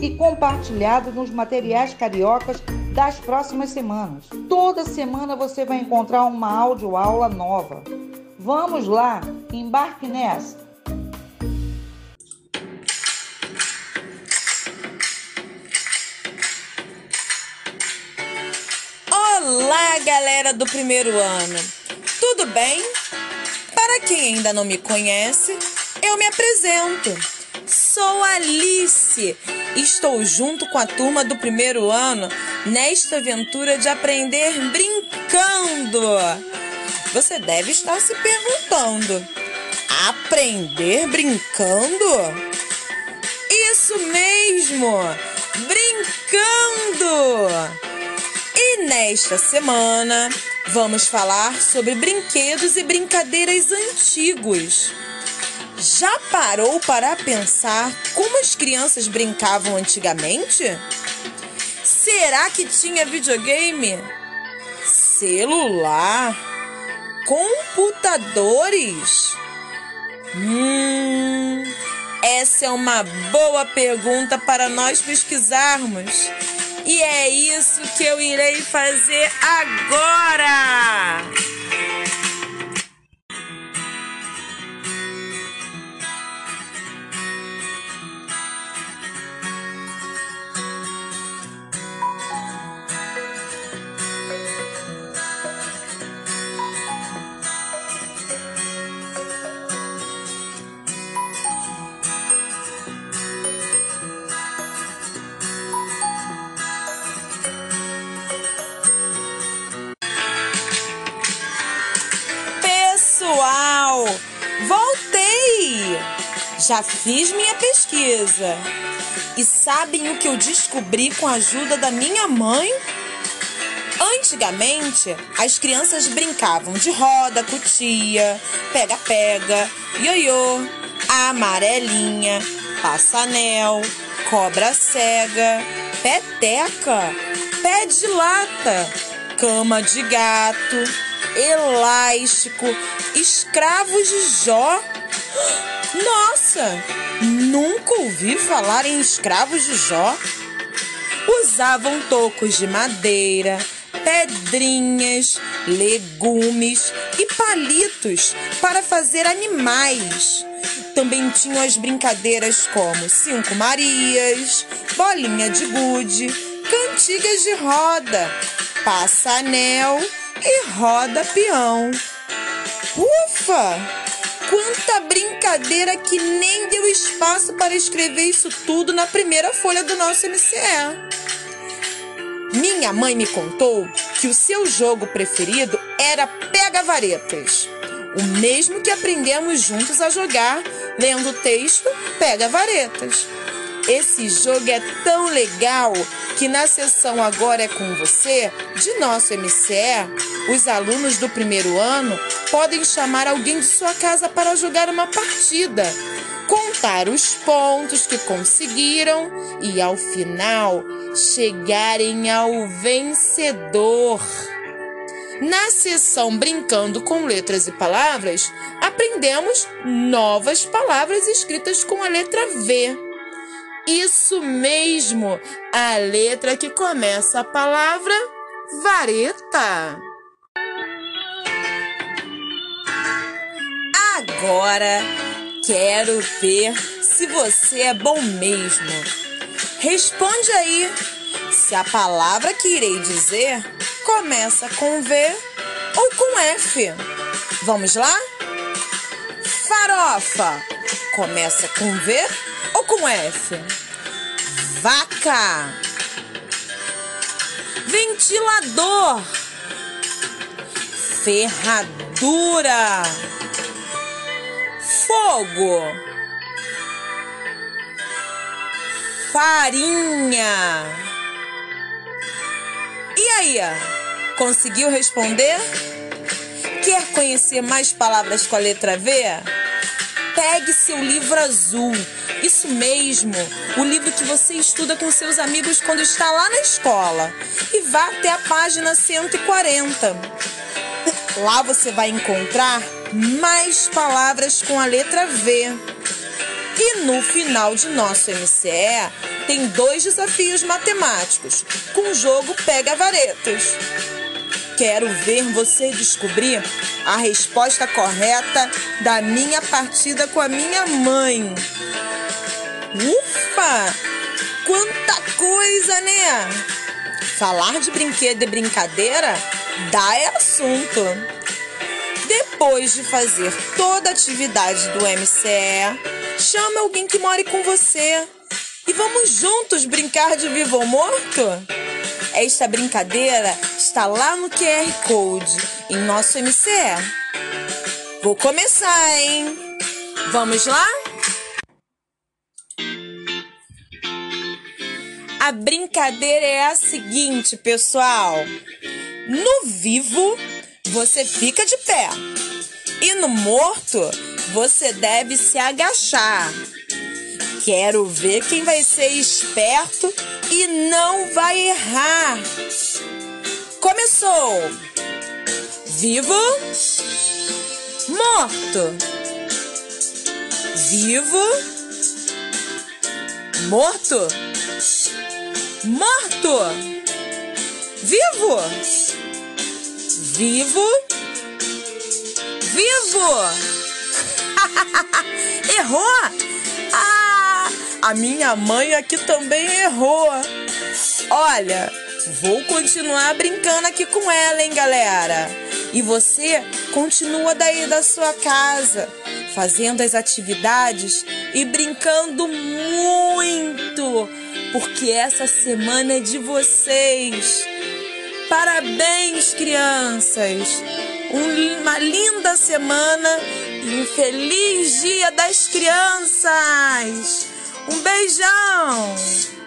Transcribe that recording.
e compartilhado nos materiais cariocas das próximas semanas. Toda semana você vai encontrar uma aula nova. Vamos lá, embarque nessa! Olá, galera do primeiro ano! Tudo bem? Para quem ainda não me conhece, eu me apresento sou Alice. Estou junto com a turma do primeiro ano nesta aventura de aprender brincando. Você deve estar se perguntando: aprender brincando? Isso mesmo! Brincando! E nesta semana vamos falar sobre brinquedos e brincadeiras antigos. Já parou para pensar como as crianças brincavam antigamente? Será que tinha videogame? Celular? Computadores? Hum, essa é uma boa pergunta para nós pesquisarmos. E é isso que eu irei fazer agora! Já fiz minha pesquisa. E sabem o que eu descobri com a ajuda da minha mãe? Antigamente, as crianças brincavam de roda, cutia, pega-pega, ioiô, amarelinha, passanel, cobra cega, peteca, pé de lata, cama de gato, elástico, escravos de Jó. Nossa, nunca ouvi falar em escravos de Jó. Usavam tocos de madeira, pedrinhas, legumes e palitos para fazer animais. Também tinham as brincadeiras como Cinco Marias, Bolinha de Gude, Cantigas de Roda, Passa-Anel e Roda Peão. Ufa! Quanta brincadeira que nem deu espaço para escrever isso tudo na primeira folha do nosso MCE. Minha mãe me contou que o seu jogo preferido era Pega-Varetas, o mesmo que aprendemos juntos a jogar lendo o texto Pega-Varetas. Esse jogo é tão legal que na sessão Agora é com você, de nosso MCE, os alunos do primeiro ano podem chamar alguém de sua casa para jogar uma partida, contar os pontos que conseguiram e ao final chegarem ao vencedor. Na sessão Brincando com Letras e Palavras, aprendemos novas palavras escritas com a letra V. Isso mesmo, a letra que começa a palavra vareta. Agora quero ver se você é bom mesmo. Responde aí se a palavra que irei dizer começa com V ou com F. Vamos lá? Farofa Começa com V ou com F? Vaca. Ventilador. Ferradura. Fogo. Farinha. E aí, conseguiu responder? Quer conhecer mais palavras com a letra V? Pegue seu livro azul. Isso mesmo, o livro que você estuda com seus amigos quando está lá na escola. E vá até a página 140. Lá você vai encontrar mais palavras com a letra V. E no final de nosso MCE tem dois desafios matemáticos com o jogo Pega Varetas. Quero ver você descobrir a resposta correta da minha partida com a minha mãe. Ufa! Quanta coisa, né? Falar de brinquedo e brincadeira dá é assunto. Depois de fazer toda a atividade do MCE, chame alguém que more com você e vamos juntos brincar de vivo ou morto? Esta brincadeira está lá no QR Code em nosso MCE. Vou começar, hein? Vamos lá? A brincadeira é a seguinte, pessoal. No vivo, você fica de pé. E no morto, você deve se agachar. Quero ver quem vai ser esperto e não vai errar. Começou! Vivo, morto. Vivo, morto. Morto. Vivo. Vivo. Vivo. Errou! A minha mãe aqui também errou. Olha, vou continuar brincando aqui com ela, hein, galera? E você continua daí da sua casa, fazendo as atividades e brincando muito, porque essa semana é de vocês. Parabéns, crianças! Uma linda semana e um feliz Dia das Crianças! Um beijão!